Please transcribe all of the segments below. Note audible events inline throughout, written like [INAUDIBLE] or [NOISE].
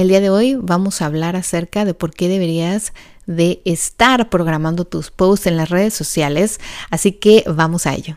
El día de hoy vamos a hablar acerca de por qué deberías de estar programando tus posts en las redes sociales, así que vamos a ello.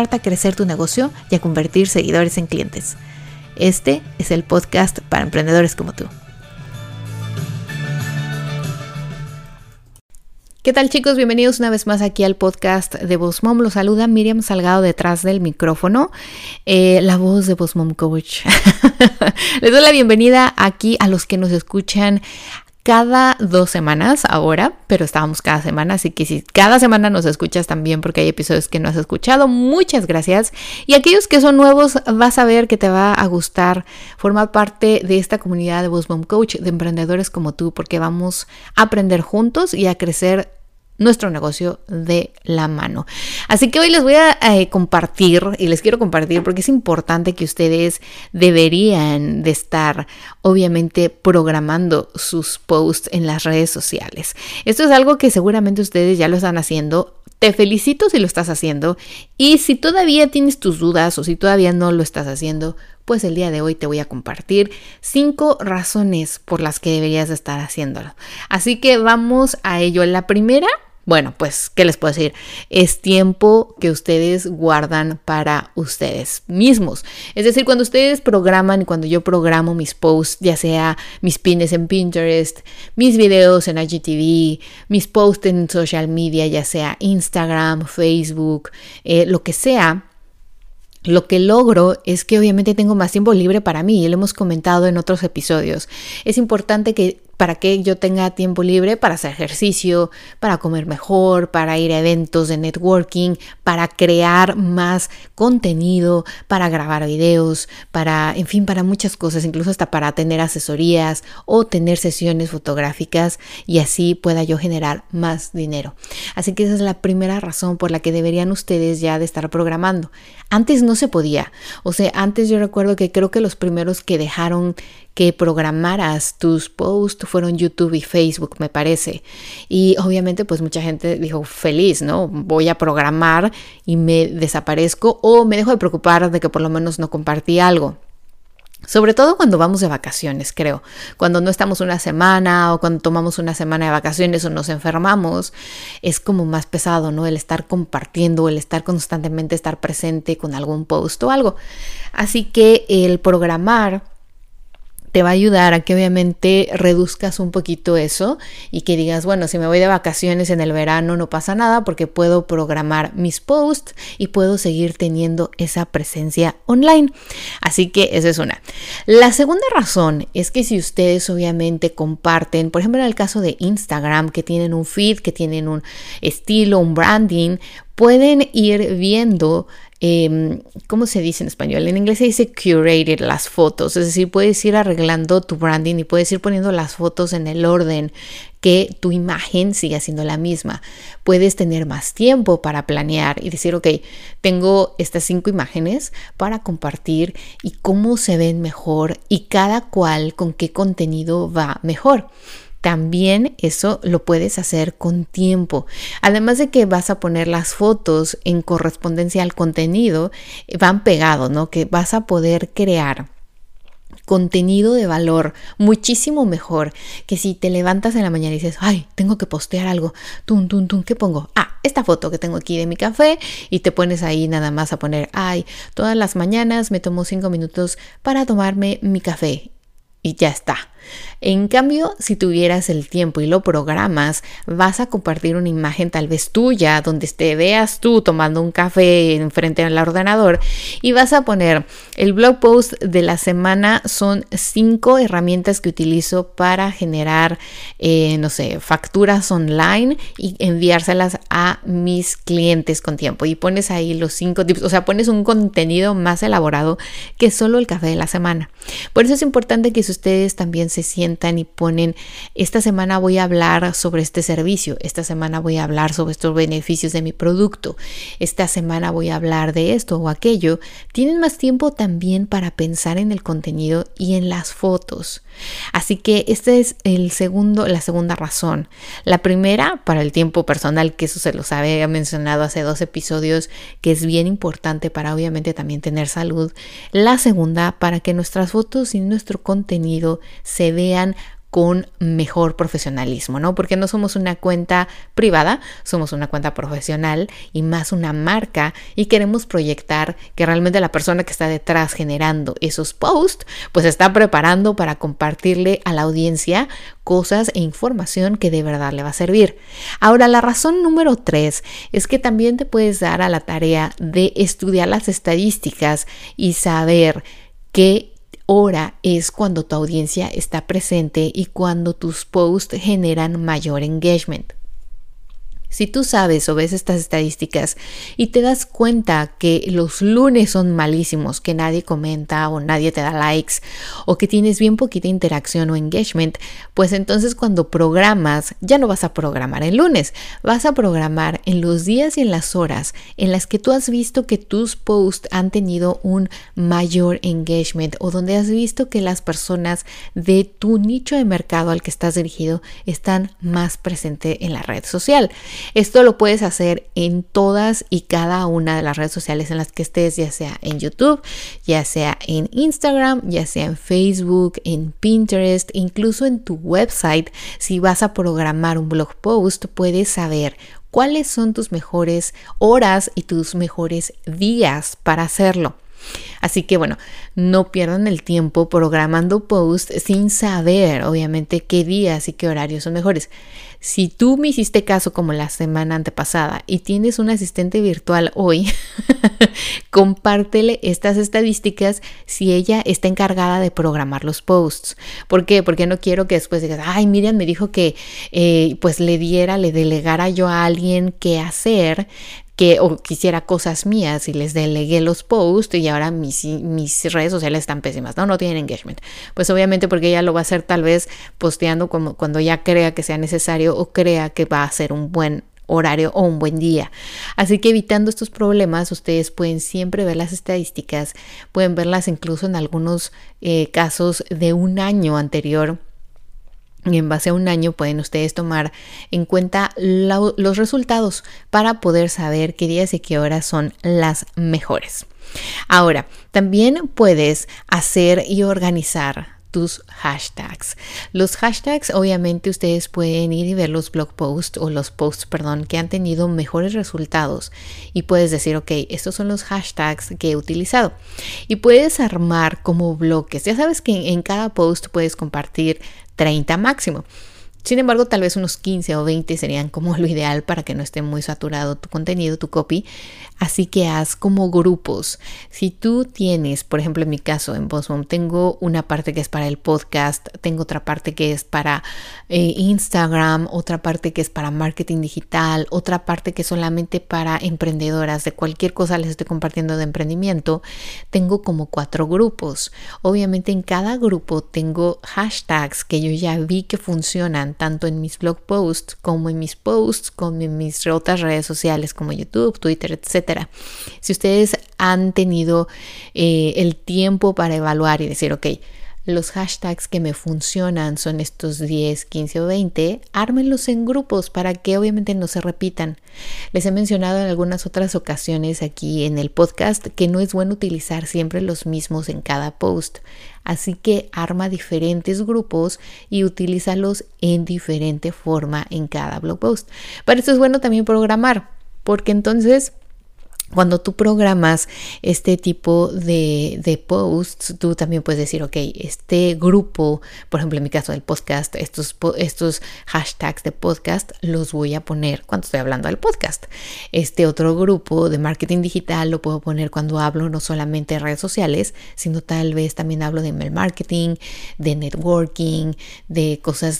a crecer tu negocio y a convertir seguidores en clientes. Este es el podcast para emprendedores como tú. ¿Qué tal chicos? Bienvenidos una vez más aquí al podcast de Boss Mom. Los saluda Miriam Salgado detrás del micrófono, eh, la voz de Boss Mom Coach. [LAUGHS] Les doy la bienvenida aquí a los que nos escuchan cada dos semanas ahora, pero estábamos cada semana, así que si cada semana nos escuchas también porque hay episodios que no has escuchado, muchas gracias. Y aquellos que son nuevos, vas a ver que te va a gustar formar parte de esta comunidad de Boss Coach, de emprendedores como tú, porque vamos a aprender juntos y a crecer nuestro negocio de la mano. Así que hoy les voy a eh, compartir y les quiero compartir porque es importante que ustedes deberían de estar obviamente programando sus posts en las redes sociales. Esto es algo que seguramente ustedes ya lo están haciendo. Te felicito si lo estás haciendo y si todavía tienes tus dudas o si todavía no lo estás haciendo, pues el día de hoy te voy a compartir cinco razones por las que deberías estar haciéndolo. Así que vamos a ello. La primera bueno, pues, ¿qué les puedo decir? Es tiempo que ustedes guardan para ustedes mismos. Es decir, cuando ustedes programan y cuando yo programo mis posts, ya sea mis pines en Pinterest, mis videos en IGTV, mis posts en social media, ya sea Instagram, Facebook, eh, lo que sea, lo que logro es que obviamente tengo más tiempo libre para mí y lo hemos comentado en otros episodios. Es importante que para que yo tenga tiempo libre para hacer ejercicio, para comer mejor, para ir a eventos de networking, para crear más contenido, para grabar videos, para, en fin, para muchas cosas, incluso hasta para tener asesorías o tener sesiones fotográficas y así pueda yo generar más dinero. Así que esa es la primera razón por la que deberían ustedes ya de estar programando. Antes no se podía, o sea, antes yo recuerdo que creo que los primeros que dejaron que programaras tus posts fueron YouTube y Facebook, me parece. Y obviamente pues mucha gente dijo, feliz, ¿no? Voy a programar y me desaparezco o me dejo de preocupar de que por lo menos no compartí algo. Sobre todo cuando vamos de vacaciones, creo. Cuando no estamos una semana o cuando tomamos una semana de vacaciones o nos enfermamos, es como más pesado, ¿no? El estar compartiendo, el estar constantemente, estar presente con algún post o algo. Así que el programar te va a ayudar a que obviamente reduzcas un poquito eso y que digas, bueno, si me voy de vacaciones en el verano no pasa nada porque puedo programar mis posts y puedo seguir teniendo esa presencia online. Así que esa es una. La segunda razón es que si ustedes obviamente comparten, por ejemplo en el caso de Instagram, que tienen un feed, que tienen un estilo, un branding, pueden ir viendo Em, ¿cómo se dice en español? En inglés se dice curated las fotos, es decir, puedes ir arreglando tu branding y puedes ir poniendo las fotos en el orden que tu imagen siga siendo la misma. Puedes tener más tiempo para planear y decir, ok, tengo estas cinco imágenes para compartir y cómo se ven mejor y cada cual con qué contenido va mejor. También eso lo puedes hacer con tiempo. Además de que vas a poner las fotos en correspondencia al contenido, van pegados, ¿no? Que vas a poder crear contenido de valor muchísimo mejor que si te levantas en la mañana y dices, ay, tengo que postear algo, tum, tum, tum, ¿qué pongo? Ah, esta foto que tengo aquí de mi café y te pones ahí nada más a poner, ay, todas las mañanas me tomo cinco minutos para tomarme mi café y ya está. En cambio, si tuvieras el tiempo y lo programas, vas a compartir una imagen tal vez tuya, donde te veas tú tomando un café enfrente del ordenador y vas a poner el blog post de la semana son cinco herramientas que utilizo para generar, eh, no sé, facturas online y enviárselas a mis clientes con tiempo. Y pones ahí los cinco tips, o sea, pones un contenido más elaborado que solo el café de la semana. Por eso es importante que ustedes también se sientan y ponen, esta semana voy a hablar sobre este servicio, esta semana voy a hablar sobre estos beneficios de mi producto, esta semana voy a hablar de esto o aquello, tienen más tiempo también para pensar en el contenido y en las fotos. Así que esta es el segundo, la segunda razón. La primera, para el tiempo personal, que eso se los había mencionado hace dos episodios, que es bien importante para obviamente también tener salud. La segunda, para que nuestras fotos y nuestro contenido se vean con mejor profesionalismo, ¿no? Porque no somos una cuenta privada, somos una cuenta profesional y más una marca y queremos proyectar que realmente la persona que está detrás generando esos posts, pues está preparando para compartirle a la audiencia cosas e información que de verdad le va a servir. Ahora, la razón número tres es que también te puedes dar a la tarea de estudiar las estadísticas y saber qué hora es cuando tu audiencia está presente y cuando tus posts generan mayor engagement. Si tú sabes o ves estas estadísticas y te das cuenta que los lunes son malísimos, que nadie comenta o nadie te da likes o que tienes bien poquita interacción o engagement, pues entonces cuando programas ya no vas a programar el lunes, vas a programar en los días y en las horas en las que tú has visto que tus posts han tenido un mayor engagement o donde has visto que las personas de tu nicho de mercado al que estás dirigido están más presentes en la red social. Esto lo puedes hacer en todas y cada una de las redes sociales en las que estés, ya sea en YouTube, ya sea en Instagram, ya sea en Facebook, en Pinterest, incluso en tu website. Si vas a programar un blog post, puedes saber cuáles son tus mejores horas y tus mejores días para hacerlo. Así que bueno, no pierdan el tiempo programando posts sin saber obviamente qué días y qué horarios son mejores. Si tú me hiciste caso como la semana antepasada y tienes un asistente virtual hoy, [LAUGHS] compártele estas estadísticas si ella está encargada de programar los posts. ¿Por qué? Porque no quiero que después digas, ay, Miriam me dijo que eh, pues le diera, le delegara yo a alguien qué hacer que o quisiera cosas mías y les delegué los posts y ahora mis, mis redes sociales están pésimas, ¿no? No tienen engagement. Pues obviamente porque ella lo va a hacer tal vez posteando como cuando ya crea que sea necesario o crea que va a ser un buen horario o un buen día. Así que evitando estos problemas, ustedes pueden siempre ver las estadísticas, pueden verlas incluso en algunos eh, casos de un año anterior y en base a un año pueden ustedes tomar en cuenta los resultados para poder saber qué días y qué horas son las mejores. Ahora, también puedes hacer y organizar tus hashtags. Los hashtags, obviamente, ustedes pueden ir y ver los blog posts o los posts, perdón, que han tenido mejores resultados y puedes decir, ok, estos son los hashtags que he utilizado y puedes armar como bloques. Ya sabes que en cada post puedes compartir 30 máximo. Sin embargo, tal vez unos 15 o 20 serían como lo ideal para que no esté muy saturado tu contenido, tu copy. Así que haz como grupos. Si tú tienes, por ejemplo, en mi caso en Bossmom, tengo una parte que es para el podcast, tengo otra parte que es para eh, Instagram, otra parte que es para marketing digital, otra parte que es solamente para emprendedoras, de cualquier cosa les estoy compartiendo de emprendimiento, tengo como cuatro grupos. Obviamente en cada grupo tengo hashtags que yo ya vi que funcionan tanto en mis blog posts como en mis posts, como en mis otras redes sociales como YouTube, Twitter, etc. Si ustedes han tenido eh, el tiempo para evaluar y decir, ok, los hashtags que me funcionan son estos 10, 15 o 20, ármenlos en grupos para que obviamente no se repitan. Les he mencionado en algunas otras ocasiones aquí en el podcast que no es bueno utilizar siempre los mismos en cada post. Así que arma diferentes grupos y utilízalos en diferente forma en cada blog post. Para eso es bueno también programar, porque entonces cuando tú programas este tipo de, de, posts, tú también puedes decir, ok, este grupo, por ejemplo, en mi caso del podcast, estos, estos hashtags de podcast los voy a poner cuando estoy hablando del podcast. Este otro grupo de marketing digital lo puedo poner cuando hablo no solamente de redes sociales, sino tal vez también hablo de email marketing, de networking, de cosas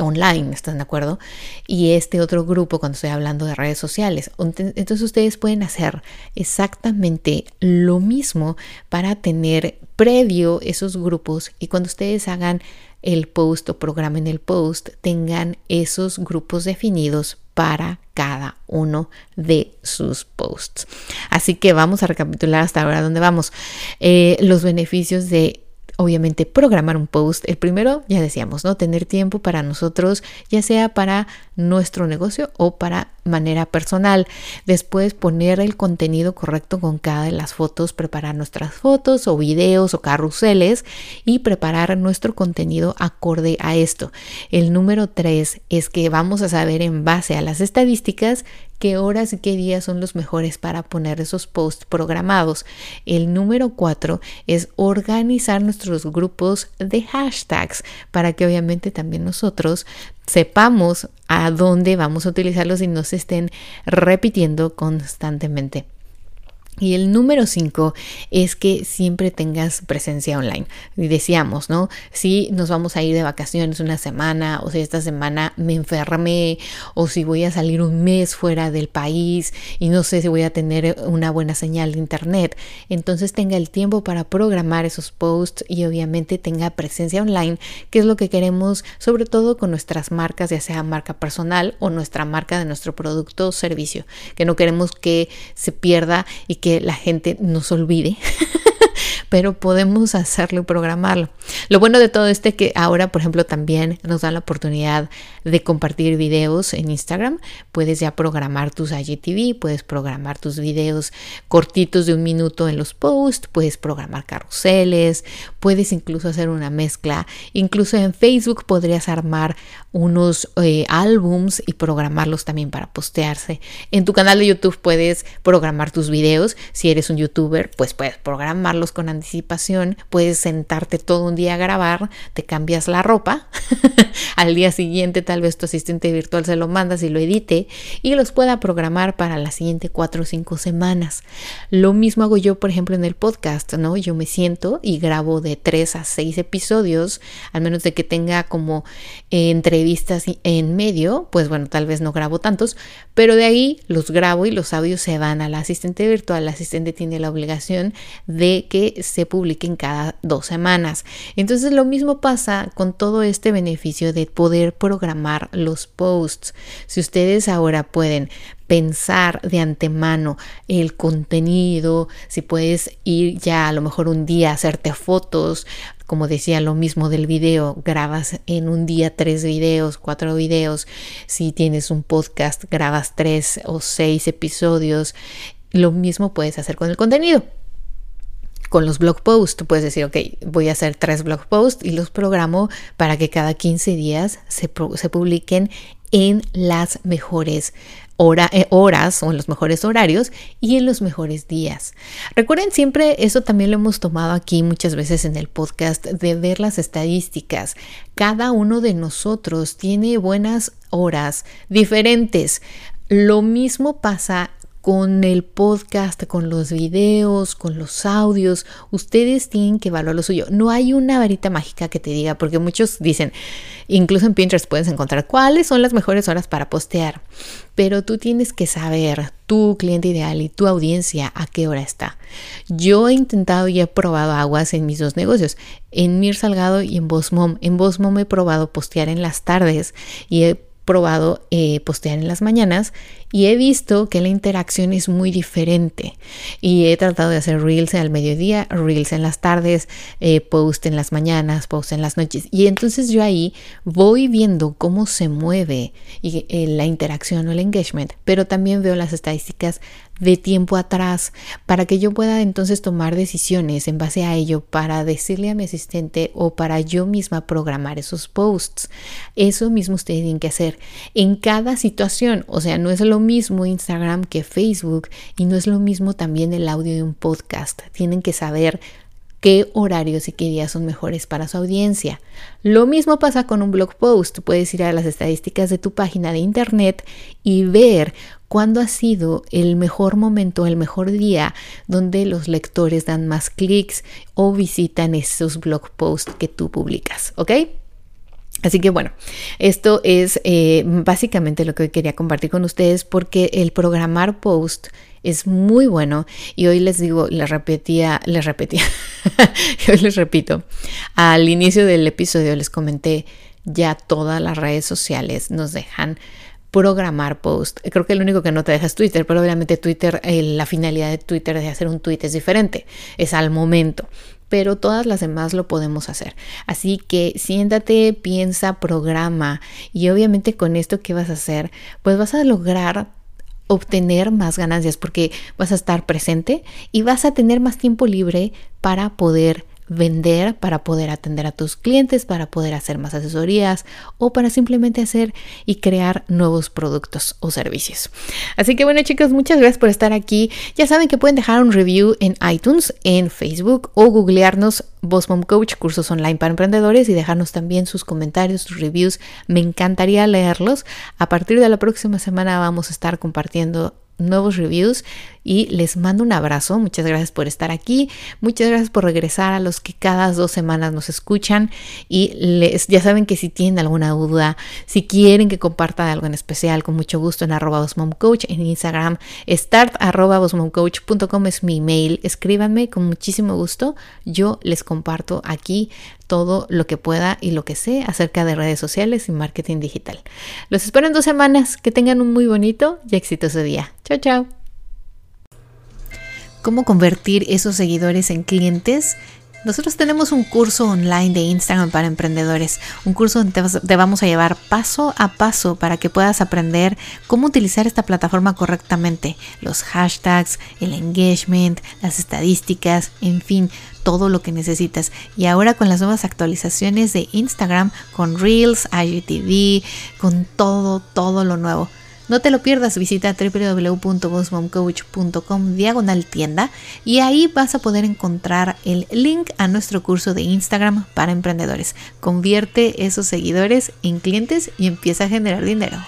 online, ¿están de acuerdo? Y este otro grupo cuando estoy hablando de redes sociales. Entonces ustedes pueden hacer exactamente lo mismo para tener previo esos grupos y cuando ustedes hagan el post o programen el post tengan esos grupos definidos para cada uno de sus posts. Así que vamos a recapitular hasta ahora dónde vamos. Eh, los beneficios de obviamente programar un post. El primero, ya decíamos, ¿no? Tener tiempo para nosotros, ya sea para nuestro negocio o para manera personal. Después poner el contenido correcto con cada de las fotos, preparar nuestras fotos o videos o carruseles y preparar nuestro contenido acorde a esto. El número tres es que vamos a saber en base a las estadísticas qué horas y qué días son los mejores para poner esos posts programados. El número cuatro es organizar nuestros grupos de hashtags para que obviamente también nosotros sepamos a dónde vamos a utilizarlos y no se estén repitiendo constantemente. Y el número cinco es que siempre tengas presencia online. Y decíamos, ¿no? Si nos vamos a ir de vacaciones una semana, o si esta semana me enfermé, o si voy a salir un mes fuera del país y no sé si voy a tener una buena señal de internet, entonces tenga el tiempo para programar esos posts y obviamente tenga presencia online, que es lo que queremos, sobre todo con nuestras marcas, ya sea marca personal o nuestra marca de nuestro producto o servicio, que no queremos que se pierda y que la gente nos olvide [LAUGHS] pero podemos hacerlo y programarlo. Lo bueno de todo esto es que ahora, por ejemplo, también nos da la oportunidad de compartir videos en Instagram. Puedes ya programar tus IGTV, puedes programar tus videos cortitos de un minuto en los posts, puedes programar carruseles, puedes incluso hacer una mezcla. Incluso en Facebook podrías armar unos eh, álbums y programarlos también para postearse. En tu canal de YouTube puedes programar tus videos. Si eres un youtuber, pues puedes programarlos con anticipación, puedes sentarte todo un día a grabar, te cambias la ropa, [LAUGHS] al día siguiente tal vez tu asistente virtual se lo mandas y lo edite y los pueda programar para las siguiente cuatro o cinco semanas. Lo mismo hago yo, por ejemplo, en el podcast, ¿no? Yo me siento y grabo de tres a seis episodios, al menos de que tenga como eh, entrevistas en medio, pues bueno, tal vez no grabo tantos, pero de ahí los grabo y los audios se van al asistente virtual. El asistente tiene la obligación de que se publiquen cada dos semanas. Entonces lo mismo pasa con todo este beneficio de poder programar los posts. Si ustedes ahora pueden pensar de antemano el contenido, si puedes ir ya a lo mejor un día a hacerte fotos, como decía lo mismo del video, grabas en un día tres videos, cuatro videos, si tienes un podcast, grabas tres o seis episodios, lo mismo puedes hacer con el contenido con los blog posts. Tú puedes decir, ok, voy a hacer tres blog posts y los programo para que cada 15 días se, se publiquen en las mejores eh, horas o en los mejores horarios y en los mejores días. Recuerden siempre, eso también lo hemos tomado aquí muchas veces en el podcast, de ver las estadísticas. Cada uno de nosotros tiene buenas horas diferentes. Lo mismo pasa con el podcast, con los videos, con los audios, ustedes tienen que evaluar lo suyo. No hay una varita mágica que te diga, porque muchos dicen, incluso en Pinterest puedes encontrar cuáles son las mejores horas para postear, pero tú tienes que saber, tu cliente ideal y tu audiencia, a qué hora está. Yo he intentado y he probado aguas en mis dos negocios, en Mir Salgado y en Bosmom. En Bosmom he probado postear en las tardes y he probado eh, postear en las mañanas y he visto que la interacción es muy diferente y he tratado de hacer reels al mediodía, reels en las tardes, eh, post en las mañanas, post en las noches y entonces yo ahí voy viendo cómo se mueve eh, la interacción o el engagement, pero también veo las estadísticas de tiempo atrás para que yo pueda entonces tomar decisiones en base a ello para decirle a mi asistente o para yo misma programar esos posts. Eso mismo ustedes tienen que hacer en cada situación. O sea, no es lo mismo Instagram que Facebook y no es lo mismo también el audio de un podcast. Tienen que saber qué horarios y qué días son mejores para su audiencia. Lo mismo pasa con un blog post. Puedes ir a las estadísticas de tu página de internet y ver cuándo ha sido el mejor momento, el mejor día donde los lectores dan más clics o visitan esos blog posts que tú publicas, ¿ok? Así que bueno, esto es eh, básicamente lo que quería compartir con ustedes porque el programar post es muy bueno y hoy les digo, les repetía, les repetía, [LAUGHS] hoy les repito, al inicio del episodio les comenté, ya todas las redes sociales nos dejan programar post. Creo que el único que no te deja es Twitter, pero obviamente Twitter, eh, la finalidad de Twitter de hacer un tweet es diferente, es al momento pero todas las demás lo podemos hacer. Así que siéntate, piensa, programa y obviamente con esto que vas a hacer, pues vas a lograr obtener más ganancias porque vas a estar presente y vas a tener más tiempo libre para poder vender para poder atender a tus clientes, para poder hacer más asesorías o para simplemente hacer y crear nuevos productos o servicios. Así que bueno chicos, muchas gracias por estar aquí. Ya saben que pueden dejar un review en iTunes, en Facebook o googlearnos Boss Mom Coach, cursos online para emprendedores y dejarnos también sus comentarios, sus reviews. Me encantaría leerlos. A partir de la próxima semana vamos a estar compartiendo nuevos reviews y les mando un abrazo. Muchas gracias por estar aquí. Muchas gracias por regresar a los que cada dos semanas nos escuchan y les, ya saben que si tienen alguna duda, si quieren que comparta algo en especial, con mucho gusto en arroba coach en Instagram, start arroba es mi email. Escríbanme con muchísimo gusto. Yo les comparto aquí todo lo que pueda y lo que sé acerca de redes sociales y marketing digital. Los espero en dos semanas. Que tengan un muy bonito y exitoso día. Chao, chao. ¿Cómo convertir esos seguidores en clientes? Nosotros tenemos un curso online de Instagram para emprendedores, un curso donde te vamos a llevar paso a paso para que puedas aprender cómo utilizar esta plataforma correctamente, los hashtags, el engagement, las estadísticas, en fin, todo lo que necesitas. Y ahora con las nuevas actualizaciones de Instagram, con Reels, IGTV, con todo, todo lo nuevo. No te lo pierdas, visita www.bossmomcoach.com diagonal tienda y ahí vas a poder encontrar el link a nuestro curso de Instagram para emprendedores. Convierte esos seguidores en clientes y empieza a generar dinero.